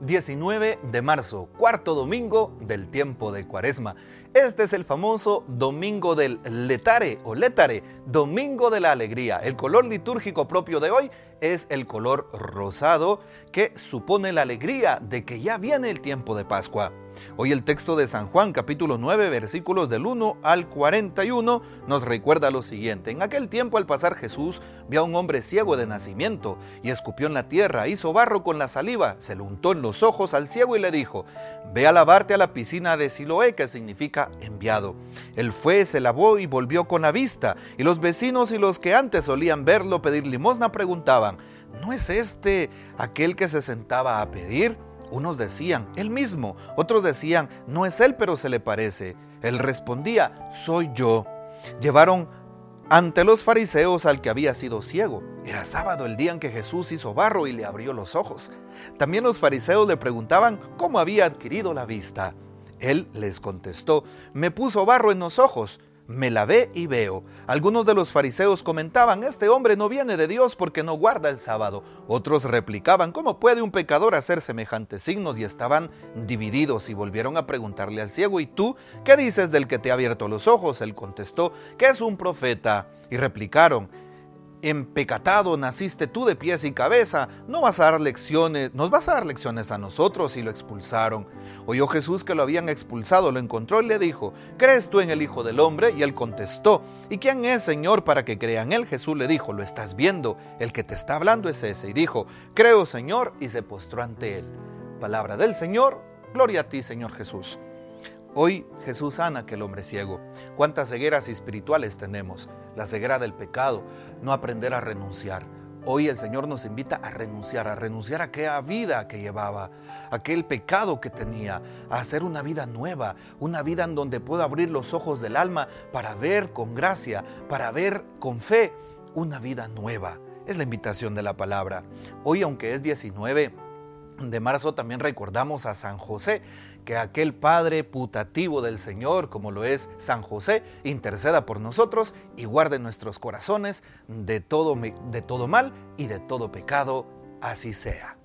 19 de marzo, cuarto domingo del tiempo de Cuaresma. Este es el famoso Domingo del Letare o Letare, Domingo de la Alegría. El color litúrgico propio de hoy es el color rosado que supone la alegría de que ya viene el tiempo de Pascua. Hoy el texto de San Juan capítulo 9 versículos del 1 al 41 nos recuerda lo siguiente. En aquel tiempo al pasar Jesús vio a un hombre ciego de nacimiento y escupió en la tierra, hizo barro con la saliva, se lo untó en los ojos al ciego y le dijo, ve a lavarte a la piscina de Siloé que significa enviado. Él fue, se lavó y volvió con la vista y los vecinos y los que antes solían verlo pedir limosna preguntaban, ¿no es este aquel que se sentaba a pedir? Unos decían, él mismo, otros decían, no es él, pero se le parece. Él respondía, soy yo. Llevaron ante los fariseos al que había sido ciego. Era sábado el día en que Jesús hizo barro y le abrió los ojos. También los fariseos le preguntaban cómo había adquirido la vista. Él les contestó, me puso barro en los ojos me lavé y veo. Algunos de los fariseos comentaban, este hombre no viene de Dios porque no guarda el sábado. Otros replicaban, ¿cómo puede un pecador hacer semejantes signos? Y estaban divididos y volvieron a preguntarle al ciego, ¿y tú qué dices del que te ha abierto los ojos? Él contestó, que es un profeta. Y replicaron, empecatado naciste tú de pies y cabeza, no vas a dar lecciones, nos vas a dar lecciones a nosotros y lo expulsaron. Oyó Jesús que lo habían expulsado, lo encontró y le dijo, ¿crees tú en el Hijo del Hombre? Y él contestó, ¿y quién es Señor para que crean él? Jesús le dijo, lo estás viendo, el que te está hablando es ese. Y dijo, creo Señor, y se postró ante él. Palabra del Señor, gloria a ti Señor Jesús. Hoy Jesús sana aquel hombre ciego. ¿Cuántas cegueras espirituales tenemos? La ceguera del pecado, no aprender a renunciar. Hoy el Señor nos invita a renunciar, a renunciar a aquella vida que llevaba, aquel pecado que tenía, a hacer una vida nueva, una vida en donde pueda abrir los ojos del alma para ver con gracia, para ver con fe una vida nueva. Es la invitación de la palabra. Hoy, aunque es 19 de marzo, también recordamos a San José que aquel Padre putativo del Señor, como lo es San José, interceda por nosotros y guarde nuestros corazones de todo, de todo mal y de todo pecado, así sea.